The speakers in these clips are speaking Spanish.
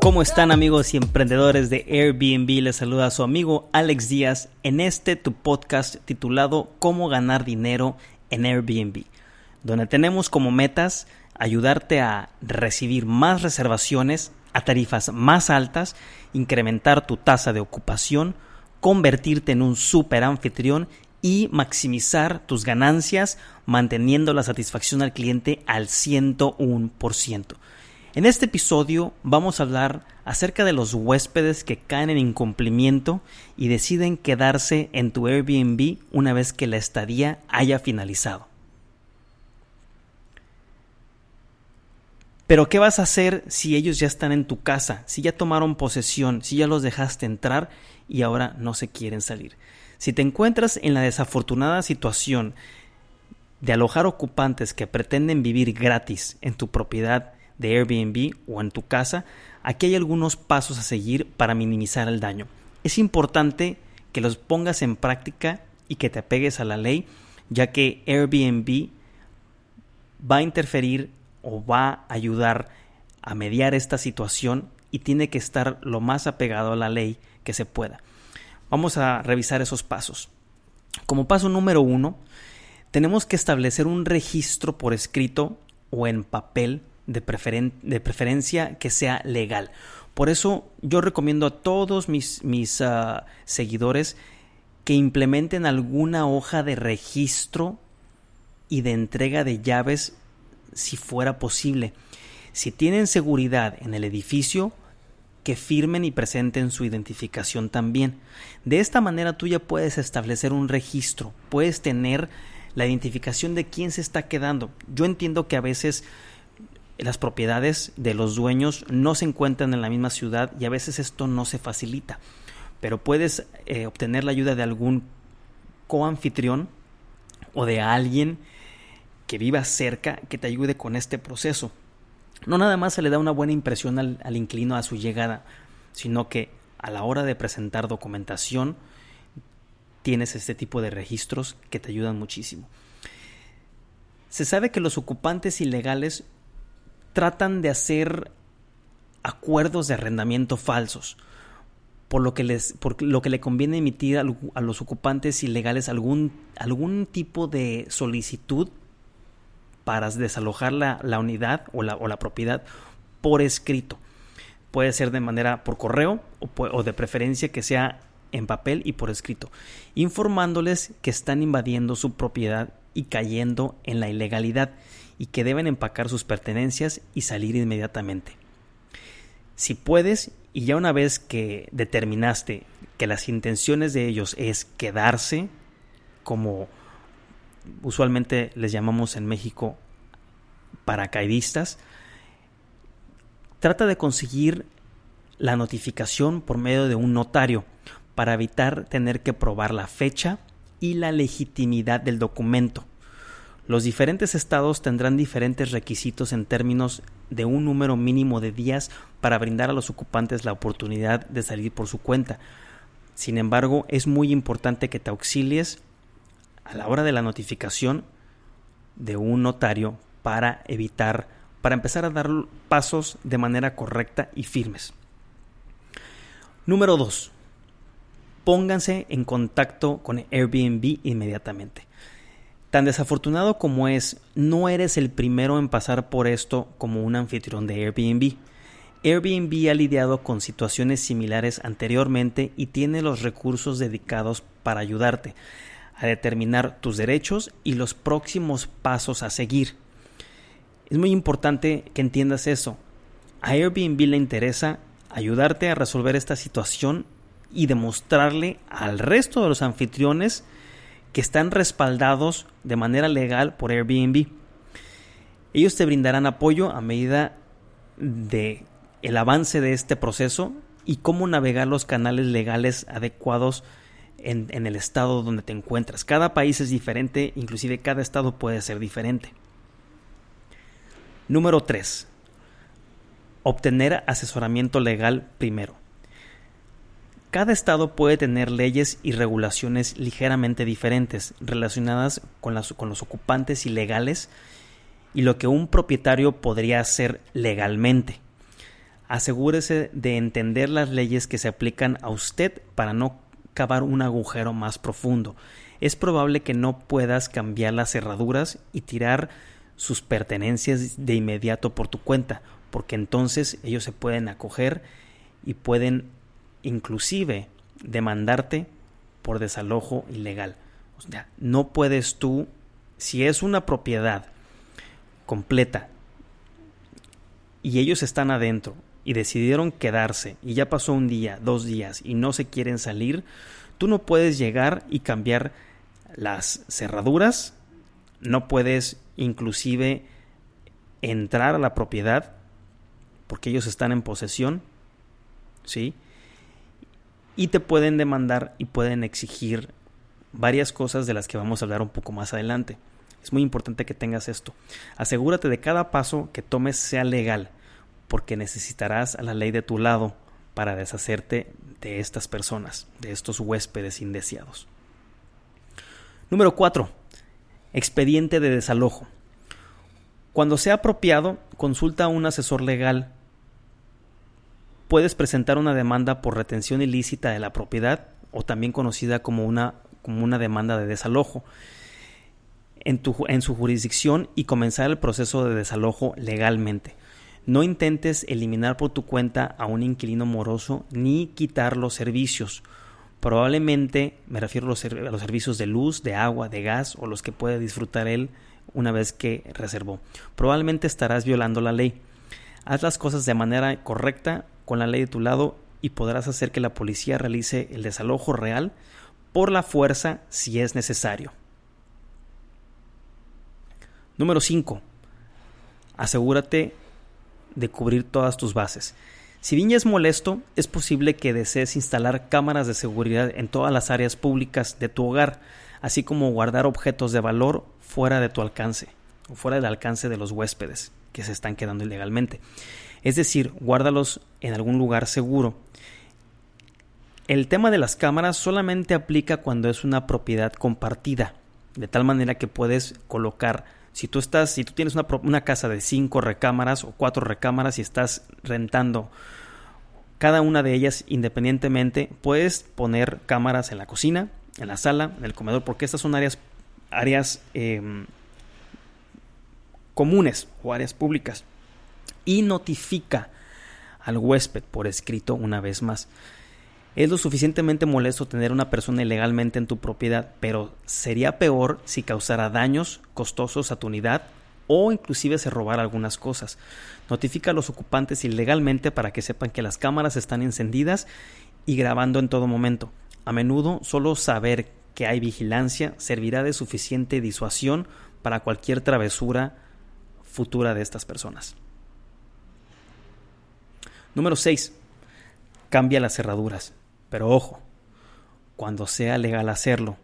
¿Cómo están amigos y emprendedores de Airbnb? Les saluda a su amigo Alex Díaz en este tu podcast titulado Cómo ganar dinero en Airbnb, donde tenemos como metas ayudarte a recibir más reservaciones a tarifas más altas, incrementar tu tasa de ocupación, convertirte en un super anfitrión y maximizar tus ganancias manteniendo la satisfacción al cliente al 101%. En este episodio vamos a hablar acerca de los huéspedes que caen en incumplimiento y deciden quedarse en tu Airbnb una vez que la estadía haya finalizado. Pero ¿qué vas a hacer si ellos ya están en tu casa, si ya tomaron posesión, si ya los dejaste entrar y ahora no se quieren salir? Si te encuentras en la desafortunada situación de alojar ocupantes que pretenden vivir gratis en tu propiedad de Airbnb o en tu casa, aquí hay algunos pasos a seguir para minimizar el daño. Es importante que los pongas en práctica y que te apegues a la ley, ya que Airbnb va a interferir o va a ayudar a mediar esta situación y tiene que estar lo más apegado a la ley que se pueda. Vamos a revisar esos pasos. Como paso número uno, tenemos que establecer un registro por escrito o en papel de, de preferencia que sea legal. Por eso yo recomiendo a todos mis, mis ah, seguidores que implementen alguna hoja de registro y de entrega de llaves si fuera posible. Si tienen seguridad en el edificio, que firmen y presenten su identificación también. De esta manera tú ya puedes establecer un registro, puedes tener la identificación de quién se está quedando. Yo entiendo que a veces las propiedades de los dueños no se encuentran en la misma ciudad y a veces esto no se facilita, pero puedes eh, obtener la ayuda de algún coanfitrión o de alguien que viva cerca que te ayude con este proceso. No nada más se le da una buena impresión al, al inquilino a su llegada, sino que a la hora de presentar documentación tienes este tipo de registros que te ayudan muchísimo. Se sabe que los ocupantes ilegales tratan de hacer acuerdos de arrendamiento falsos, por lo que les por lo que le conviene emitir a, los ocupantes ilegales algún algún tipo de solicitud para desalojar la, unidad o la, o la, propiedad por escrito. Puede ser de manera por correo o de preferencia que sea en papel y por escrito, informándoles que están invadiendo su propiedad y cayendo en la ilegalidad y que deben empacar sus pertenencias y salir inmediatamente. Si puedes, y ya una vez que determinaste que las intenciones de ellos es quedarse, como usualmente les llamamos en México paracaidistas, trata de conseguir la notificación por medio de un notario para evitar tener que probar la fecha y la legitimidad del documento. Los diferentes estados tendrán diferentes requisitos en términos de un número mínimo de días para brindar a los ocupantes la oportunidad de salir por su cuenta. Sin embargo, es muy importante que te auxilies a la hora de la notificación de un notario para evitar, para empezar a dar pasos de manera correcta y firmes. Número 2. Pónganse en contacto con Airbnb inmediatamente. Tan desafortunado como es, no eres el primero en pasar por esto como un anfitrión de Airbnb. Airbnb ha lidiado con situaciones similares anteriormente y tiene los recursos dedicados para ayudarte a determinar tus derechos y los próximos pasos a seguir. Es muy importante que entiendas eso. A Airbnb le interesa ayudarte a resolver esta situación y demostrarle al resto de los anfitriones que están respaldados de manera legal por Airbnb. Ellos te brindarán apoyo a medida de el avance de este proceso y cómo navegar los canales legales adecuados en, el estado donde te encuentras. Cada país es diferente, inclusive cada estado puede ser diferente. Número 3. Obtener asesoramiento legal primero. Cada estado puede tener leyes y regulaciones ligeramente diferentes relacionadas con, con, los ocupantes ilegales y lo que un propietario podría hacer legalmente. Asegúrese de entender las leyes que se aplican a usted para no cavar un agujero más profundo. Es probable que no puedas cambiar las cerraduras y tirar sus pertenencias de inmediato por tu cuenta, porque entonces ellos se pueden acoger y pueden inclusive demandarte por desalojo ilegal. O sea, no puedes tú, si es una propiedad completa y ellos están adentro y decidieron quedarse y ya pasó un día, dos días y no se quieren salir, tú no puedes llegar y cambiar las cerraduras, no puedes inclusive entrar a la propiedad porque ellos están en posesión, ¿sí? Y te pueden demandar y pueden exigir varias cosas de las que vamos a hablar un poco más adelante. Es muy importante que tengas esto. Asegúrate de cada paso que tomes sea legal, porque necesitarás a la ley de tu lado para deshacerte de estas personas, de estos huéspedes indeseados. Número 4. Expediente de desalojo. Cuando sea apropiado, consulta a un asesor legal. Puedes presentar una demanda por retención ilícita de la propiedad o también conocida como una, como una demanda de desalojo en, tu, en su jurisdicción y comenzar el proceso de desalojo legalmente. No intentes eliminar por tu cuenta a un inquilino moroso ni quitar los servicios. Probablemente, me refiero a los, a los, servicios de luz, de agua, de gas o los que puede disfrutar él una vez que reservó. Probablemente estarás violando la ley. Haz las cosas de manera correcta con la ley de tu lado y podrás hacer que la policía realice el desalojo real por la fuerza si es necesario. Número 5. Asegúrate de cubrir todas tus bases. Si bien es molesto, es posible que desees instalar cámaras de seguridad en todas las áreas públicas de tu hogar, así como guardar objetos de valor fuera de tu alcance o fuera del alcance de los huéspedes que se están quedando ilegalmente. Es decir, guárdalos en algún lugar seguro. El tema de las cámaras solamente aplica cuando es una propiedad compartida, de tal manera que puedes colocar si tú estás, si tú tienes una, una casa de cinco recámaras o cuatro recámaras y estás rentando cada una de ellas independientemente, puedes poner cámaras en la cocina, en la sala, en el comedor, porque estas son áreas, áreas em, comunes o áreas públicas. Y notifica al huésped por escrito una vez más. Es lo suficientemente molesto tener una persona ilegalmente en tu propiedad, pero sería peor si causara daños costosos a tu unidad o inclusive se robara algunas cosas. Notifica a los ocupantes ilegalmente para que sepan que las cámaras están encendidas y grabando en todo momento. A menudo solo saber que hay vigilancia servirá de suficiente disuasión para cualquier travesura futura de estas personas. Número 6. Cambia las cerraduras. Pero ojo, cuando sea legal hacerlo,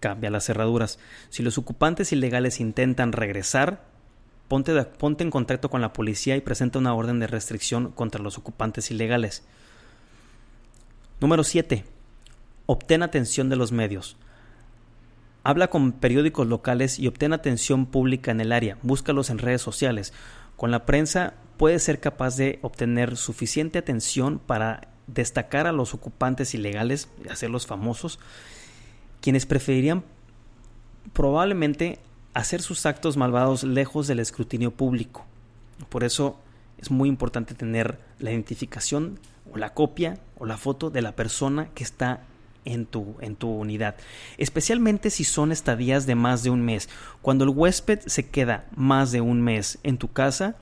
cambia las cerraduras. Si los ocupantes ilegales intentan regresar, ponte, ponte en contacto con la policía y presenta una orden de restricción contra los ocupantes ilegales. Número 7. Obtén atención de los medios. Habla con periódicos locales y obtén atención pública en el área. Búscalos en redes sociales. Con la prensa puedes ser capaz de obtener suficiente atención para destacar a los ocupantes ilegales, hacerlos famosos, quienes preferirían probablemente hacer sus actos malvados lejos del escrutinio público. Por eso es muy importante tener la identificación o la copia o la foto de la persona que está en tu, en tu unidad, especialmente si son estadías de más de un mes. Cuando el huésped se queda más de un mes en tu casa,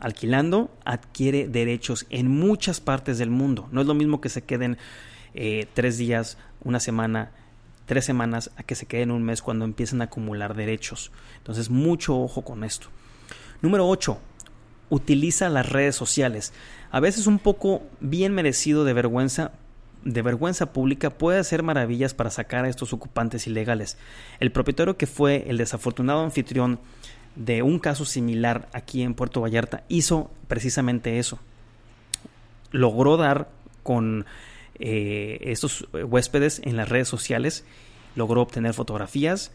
alquilando adquiere derechos en muchas partes del mundo. No es lo mismo que se queden eh, tres días, una semana, tres semanas, a que se queden un mes cuando empiezan a acumular derechos. Entonces, mucho ojo con esto. Número 8. Utiliza las redes sociales. A veces un poco bien merecido de vergüenza, de vergüenza pública puede hacer maravillas para sacar a estos ocupantes ilegales. El propietario que fue el desafortunado anfitrión de un caso similar aquí en Puerto Vallarta hizo precisamente eso. Logró dar con eh, estos huéspedes en las redes sociales, logró obtener fotografías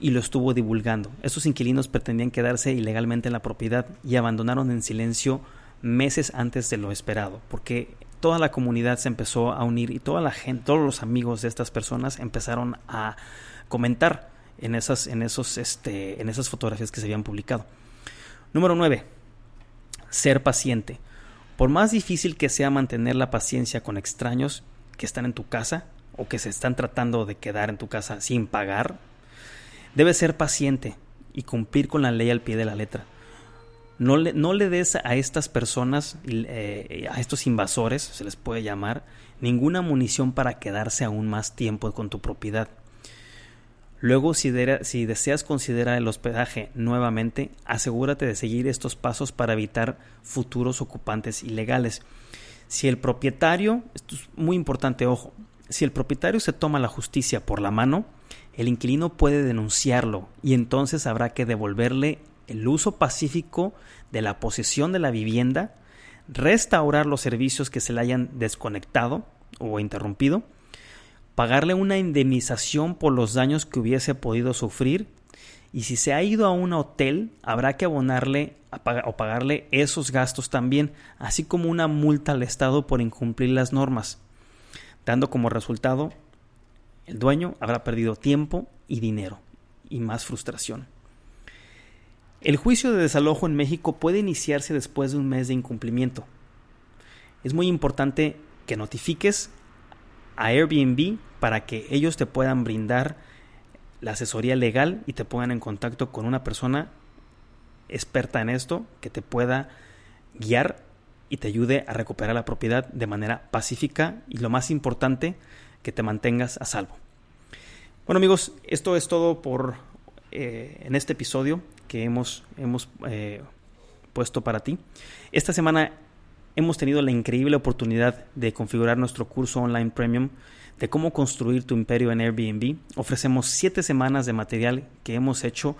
y lo estuvo divulgando. Estos inquilinos pretendían quedarse ilegalmente en la propiedad y abandonaron en silencio meses antes de lo esperado, porque toda la comunidad se empezó a unir y toda la gente, todos los amigos de estas personas empezaron a comentar en esas, en esos, este, en esas fotografías que se habían publicado. Número 9. Ser paciente. Por más difícil que sea mantener la paciencia con extraños que están en tu casa o que se están tratando de quedar en tu casa sin pagar, debes ser paciente y cumplir con la ley al pie de la letra. No le, no le des a estas personas, eh, a estos invasores, se les puede llamar, ninguna munición para quedarse aún más tiempo con tu propiedad. Luego, si, si, deseas considerar el hospedaje nuevamente, asegúrate de seguir estos pasos para evitar futuros ocupantes ilegales. Si el propietario, esto es muy importante, ojo, si el propietario se toma la justicia por la mano, el inquilino puede denunciarlo y entonces habrá que devolverle el uso pacífico de la posesión de la vivienda, restaurar los servicios que se le hayan desconectado o interrumpido, pagarle una indemnización por los daños que hubiese podido sufrir y si se ha ido a un hotel habrá que abonarle o pagarle esos gastos también, así como una multa al Estado por incumplir las normas, dando como resultado el dueño habrá perdido tiempo y dinero y más frustración. El juicio de desalojo en México puede iniciarse después de un mes de incumplimiento. Es muy importante que notifiques a Airbnb para que ellos te puedan brindar la asesoría legal y te pongan en contacto con una persona experta en esto que te pueda guiar y te ayude a recuperar la propiedad de manera pacífica y lo más importante, que te mantengas a salvo. Bueno amigos, esto es todo por eh, en este episodio que hemos, hemos eh, puesto para ti. Esta semana hemos tenido la increíble oportunidad de configurar nuestro curso online premium de cómo construir tu imperio en Airbnb. Ofrecemos siete semanas de material que hemos hecho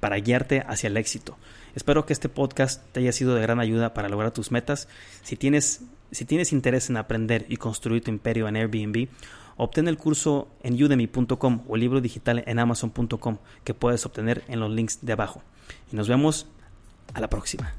para guiarte hacia el éxito. Espero que este podcast te haya sido de gran ayuda para lograr tus metas. Si tienes, si tienes interés en aprender y construir tu imperio en Airbnb, obtén el curso en udemy.com o el libro digital en amazon.com que puedes obtener en los links de abajo. Y nos vemos a la próxima.